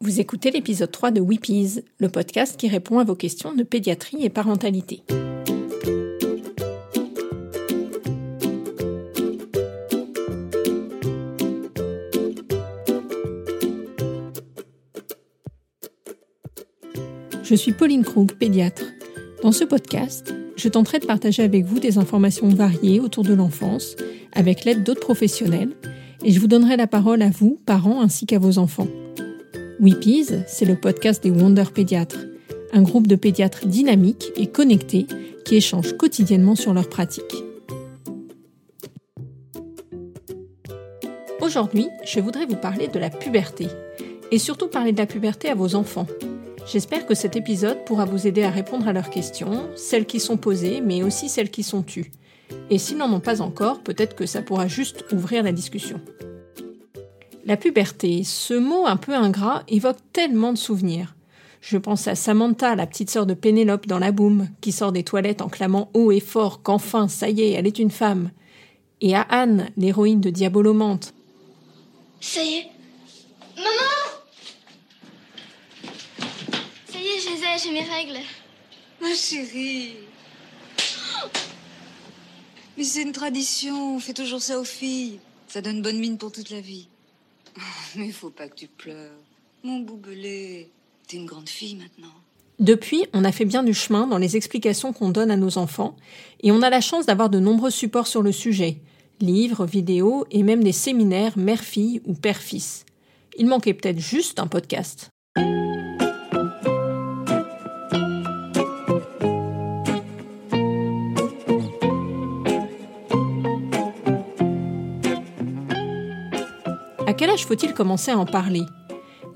Vous écoutez l'épisode 3 de Weepies, le podcast qui répond à vos questions de pédiatrie et parentalité. Je suis Pauline Krug, pédiatre. Dans ce podcast, je tenterai de partager avec vous des informations variées autour de l'enfance, avec l'aide d'autres professionnels, et je vous donnerai la parole à vous, parents, ainsi qu'à vos enfants. Weepies, c'est le podcast des Wonder Pédiatres, un groupe de pédiatres dynamiques et connectés qui échangent quotidiennement sur leurs pratiques. Aujourd'hui, je voudrais vous parler de la puberté, et surtout parler de la puberté à vos enfants. J'espère que cet épisode pourra vous aider à répondre à leurs questions, celles qui sont posées, mais aussi celles qui sont tues. Et s'ils n'en ont pas encore, peut-être que ça pourra juste ouvrir la discussion. La puberté, ce mot un peu ingrat, évoque tellement de souvenirs. Je pense à Samantha, la petite sœur de Pénélope dans La Boum, qui sort des toilettes en clamant haut et fort qu'enfin, ça y est, elle est une femme. Et à Anne, l'héroïne de Diabolomante. Ça y est. Maman Ça y est, je les ai, j'ai mes règles. Ma chérie. Mais c'est une tradition, on fait toujours ça aux filles. Ça donne bonne mine pour toute la vie. Mais faut pas que tu pleures. Mon boubelé, t'es une grande fille maintenant. Depuis, on a fait bien du chemin dans les explications qu'on donne à nos enfants, et on a la chance d'avoir de nombreux supports sur le sujet, livres, vidéos et même des séminaires mère-fille ou père-fils. Il manquait peut-être juste un podcast. À quel âge faut-il commencer à en parler?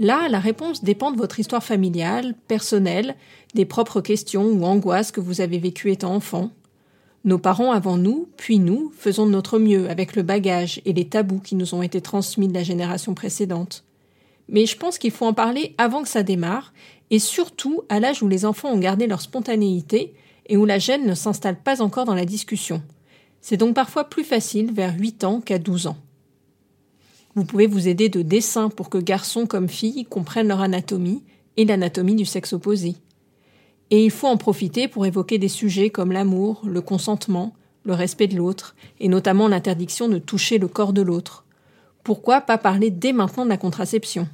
Là, la réponse dépend de votre histoire familiale, personnelle, des propres questions ou angoisses que vous avez vécues étant enfant. Nos parents avant nous, puis nous, faisons de notre mieux avec le bagage et les tabous qui nous ont été transmis de la génération précédente. Mais je pense qu'il faut en parler avant que ça démarre, et surtout à l'âge où les enfants ont gardé leur spontanéité et où la gêne ne s'installe pas encore dans la discussion. C'est donc parfois plus facile vers 8 ans qu'à 12 ans. Vous pouvez vous aider de dessins pour que garçons comme filles comprennent leur anatomie et l'anatomie du sexe opposé. Et il faut en profiter pour évoquer des sujets comme l'amour, le consentement, le respect de l'autre, et notamment l'interdiction de toucher le corps de l'autre. Pourquoi pas parler dès maintenant de la contraception?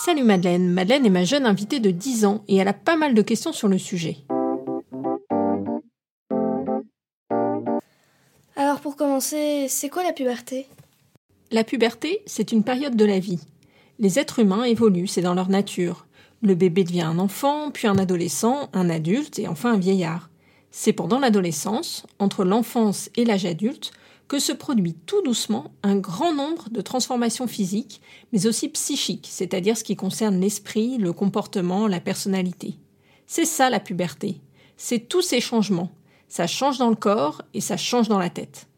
Salut Madeleine, Madeleine est ma jeune invitée de 10 ans et elle a pas mal de questions sur le sujet. Alors pour commencer, c'est quoi la puberté? La puberté, c'est une période de la vie. Les êtres humains évoluent, c'est dans leur nature. Le bébé devient un enfant, puis un adolescent, un adulte et enfin un vieillard. C'est pendant l'adolescence, entre l'enfance et l'âge adulte, que se produit tout doucement un grand nombre de transformations physiques, mais aussi psychiques, c'est-à-dire ce qui concerne l'esprit, le comportement, la personnalité. C'est ça la puberté. C'est tous ces changements. Ça change dans le corps et ça change dans la tête.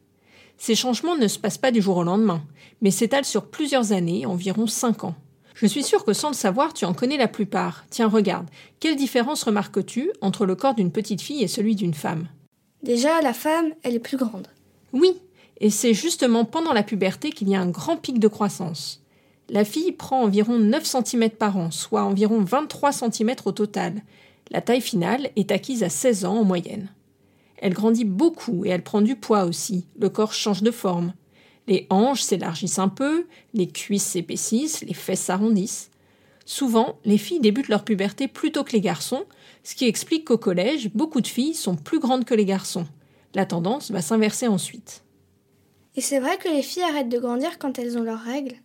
Ces changements ne se passent pas du jour au lendemain, mais s'étalent sur plusieurs années, environ cinq ans. Je suis sûre que sans le savoir, tu en connais la plupart. Tiens, regarde, quelle différence remarques-tu entre le corps d'une petite fille et celui d'une femme? Déjà, la femme, elle est plus grande. Oui, et c'est justement pendant la puberté qu'il y a un grand pic de croissance. La fille prend environ 9 cm par an, soit environ 23 cm au total. La taille finale est acquise à 16 ans en moyenne. Elle grandit beaucoup et elle prend du poids aussi. Le corps change de forme. Les hanches s'élargissent un peu, les cuisses s'épaississent, les fesses s'arrondissent. Souvent, les filles débutent leur puberté plus tôt que les garçons, ce qui explique qu'au collège, beaucoup de filles sont plus grandes que les garçons. La tendance va s'inverser ensuite. Et c'est vrai que les filles arrêtent de grandir quand elles ont leurs règles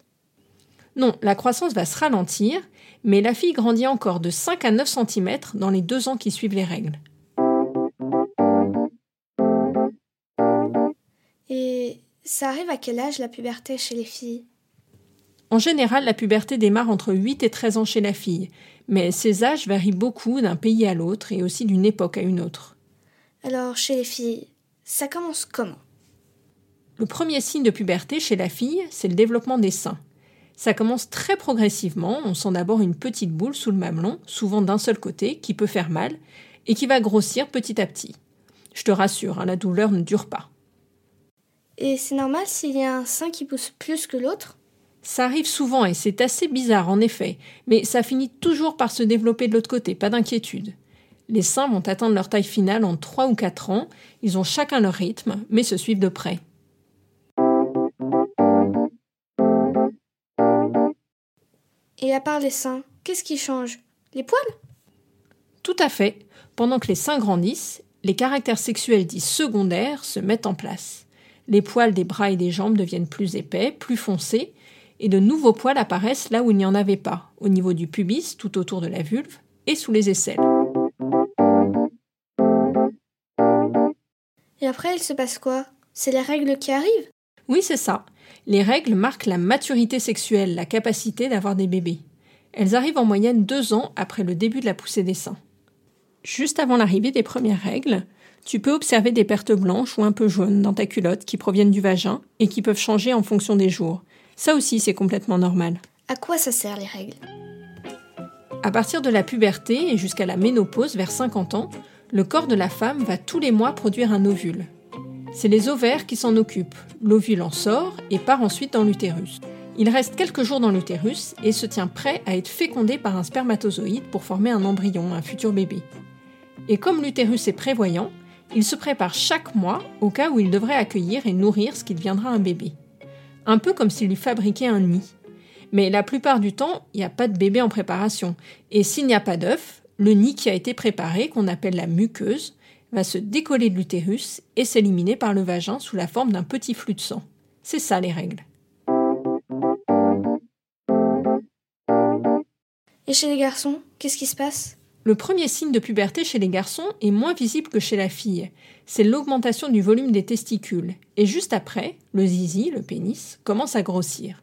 Non, la croissance va se ralentir, mais la fille grandit encore de 5 à 9 cm dans les deux ans qui suivent les règles. Et ça arrive à quel âge la puberté chez les filles? En général, la puberté démarre entre 8 et 13 ans chez la fille, mais ces âges varient beaucoup d'un pays à l'autre et aussi d'une époque à une autre. Alors, chez les filles, ça commence comment? Le premier signe de puberté chez la fille, c'est le développement des seins. Ça commence très progressivement, on sent d'abord une petite boule sous le mamelon, souvent d'un seul côté, qui peut faire mal, et qui va grossir petit à petit. Je te rassure, hein, la douleur ne dure pas. Et c'est normal s'il y a un sein qui pousse plus que l'autre? Ça arrive souvent et c'est assez bizarre en effet, mais ça finit toujours par se développer de l'autre côté, pas d'inquiétude. Les seins vont atteindre leur taille finale en 3 ou 4 ans, ils ont chacun leur rythme, mais se suivent de près. Et à part les seins, qu'est-ce qui change? Les poils? Tout à fait. Pendant que les seins grandissent, les caractères sexuels dits secondaires se mettent en place. Les poils des bras et des jambes deviennent plus épais, plus foncés, et de nouveaux poils apparaissent là où il n'y en avait pas, au niveau du pubis, tout autour de la vulve, et sous les aisselles. Et après, il se passe quoi? C'est les règles qui arrivent? Oui, c'est ça. Les règles marquent la maturité sexuelle, la capacité d'avoir des bébés. Elles arrivent en moyenne deux ans après le début de la poussée des seins. Juste avant l'arrivée des premières règles, tu peux observer des pertes blanches ou un peu jaunes dans ta culotte qui proviennent du vagin et qui peuvent changer en fonction des jours. Ça aussi, c'est complètement normal. À quoi ça sert les règles? À partir de la puberté et jusqu'à la ménopause vers 50 ans, le corps de la femme va tous les mois produire un ovule. C'est les ovaires qui s'en occupent. L'ovule en sort et part ensuite dans l'utérus. Il reste quelques jours dans l'utérus et se tient prêt à être fécondé par un spermatozoïde pour former un embryon, un futur bébé. Et comme l'utérus est prévoyant, il se prépare chaque mois au cas où il devrait accueillir et nourrir ce qui deviendra un bébé. Un peu comme s'il lui fabriquait un nid. Mais la plupart du temps, il n'y a pas de bébé en préparation. Et s'il n'y a pas d'œuf, le nid qui a été préparé, qu'on appelle la muqueuse, va se décoller de l'utérus et s'éliminer par le vagin sous la forme d'un petit flux de sang. C'est ça les règles. Et chez les garçons, qu'est-ce qui se passe? Le premier signe de puberté chez les garçons est moins visible que chez la fille. C'est l'augmentation du volume des testicules. Et juste après, le zizi, le pénis, commence à grossir.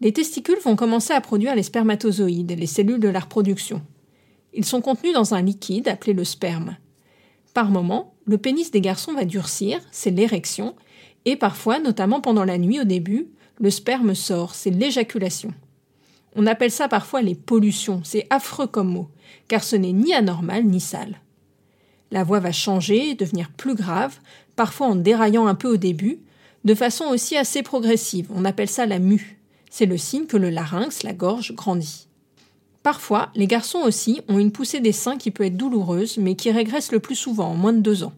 Les testicules vont commencer à produire les spermatozoïdes, les cellules de la reproduction. Ils sont contenus dans un liquide appelé le sperme. Par moment, le pénis des garçons va durcir, c'est l'érection, et parfois, notamment pendant la nuit au début, le sperme sort, c'est l'éjaculation. On appelle ça parfois les pollutions, c'est affreux comme mot, car ce n'est ni anormal ni sale. La voix va changer, devenir plus grave, parfois en déraillant un peu au début, de façon aussi assez progressive, on appelle ça la mue. C'est le signe que le larynx, la gorge, grandit. Parfois, les garçons aussi ont une poussée des seins qui peut être douloureuse, mais qui régresse le plus souvent en moins de deux ans.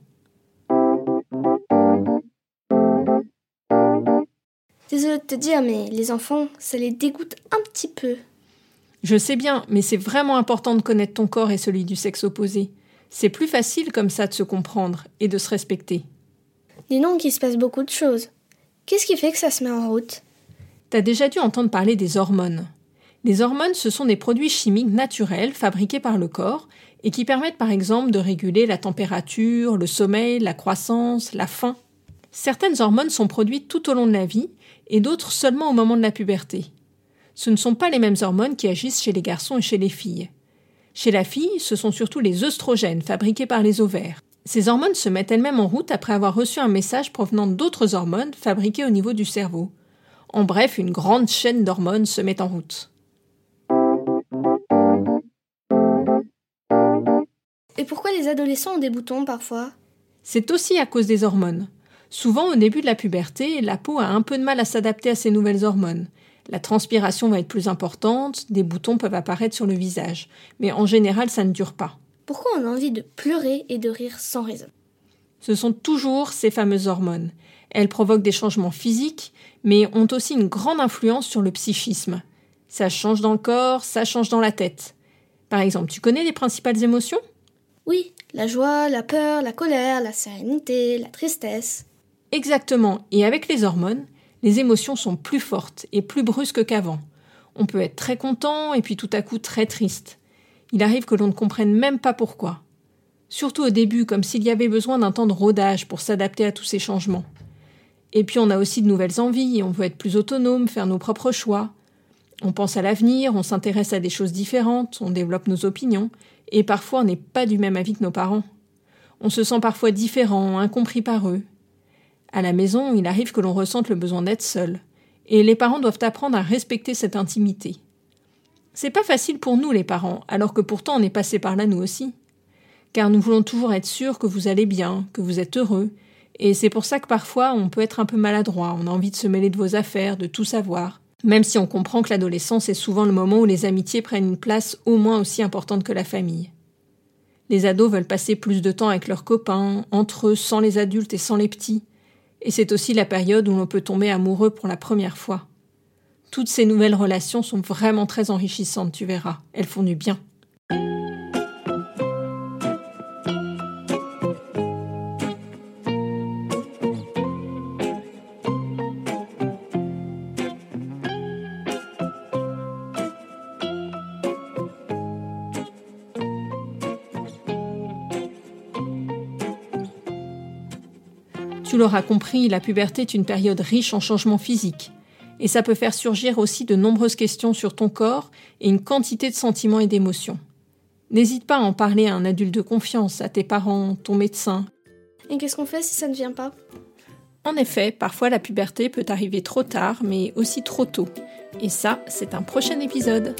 Désolée de te dire, mais les enfants, ça les dégoûte un petit peu. Je sais bien, mais c'est vraiment important de connaître ton corps et celui du sexe opposé. C'est plus facile comme ça de se comprendre et de se respecter. Dis donc qu'il se passe beaucoup de choses. Qu'est-ce qui fait que ça se met en route? T'as déjà dû entendre parler des hormones. Les hormones, ce sont des produits chimiques naturels fabriqués par le corps et qui permettent par exemple de réguler la température, le sommeil, la croissance, la faim. Certaines hormones sont produites tout au long de la vie et d'autres seulement au moment de la puberté. Ce ne sont pas les mêmes hormones qui agissent chez les garçons et chez les filles. Chez la fille, ce sont surtout les œstrogènes fabriqués par les ovaires. Ces hormones se mettent elles-mêmes en route après avoir reçu un message provenant d'autres hormones fabriquées au niveau du cerveau. En bref, une grande chaîne d'hormones se met en route. Et pourquoi les adolescents ont des boutons parfois? C'est aussi à cause des hormones. Souvent, au début de la puberté, la peau a un peu de mal à s'adapter à ces nouvelles hormones. La transpiration va être plus importante, des boutons peuvent apparaître sur le visage, mais en général, ça ne dure pas. Pourquoi on a envie de pleurer et de rire sans raison? Ce sont toujours ces fameuses hormones. Elles provoquent des changements physiques, mais ont aussi une grande influence sur le psychisme. Ça change dans le corps, ça change dans la tête. Par exemple, tu connais les principales émotions? Oui, la joie, la peur, la colère, la sérénité, la tristesse. Exactement, et avec les hormones, les émotions sont plus fortes et plus brusques qu'avant. On peut être très content et puis tout à coup très triste. Il arrive que l'on ne comprenne même pas pourquoi. Surtout au début, comme s'il y avait besoin d'un temps de rodage pour s'adapter à tous ces changements. Et puis on a aussi de nouvelles envies, on veut être plus autonome, faire nos propres choix. On pense à l'avenir, on s'intéresse à des choses différentes, on développe nos opinions, et parfois on n'est pas du même avis que nos parents. On se sent parfois différent, incompris par eux. À la maison, il arrive que l'on ressente le besoin d'être seul, et les parents doivent apprendre à respecter cette intimité. C'est pas facile pour nous les parents, alors que pourtant on est passé par là nous aussi. car nous voulons toujours être sûrs que vous allez bien, que vous êtes heureux, et c'est pour ça que parfois on peut être un peu maladroit, on a envie de se mêler de vos affaires, de tout savoir, même si on comprend que l'adolescence est souvent le moment où les amitiés prennent une place au moins aussi importante que la famille. Les ados veulent passer plus de temps avec leurs copains, entre eux, sans les adultes et sans les petits, et c'est aussi la période où l'on peut tomber amoureux pour la première fois. Toutes ces nouvelles relations sont vraiment très enrichissantes, tu verras, elles font du bien. Tu l'auras compris, la puberté est une période riche en changements physiques. Et ça peut faire surgir aussi de nombreuses questions sur ton corps et une quantité de sentiments et d'émotions. N'hésite pas à en parler à un adulte de confiance, à tes parents, ton médecin. Et qu'est-ce qu'on fait si ça ne vient pas? En effet, parfois la puberté peut arriver trop tard, mais aussi trop tôt. Et ça, c'est un prochain épisode.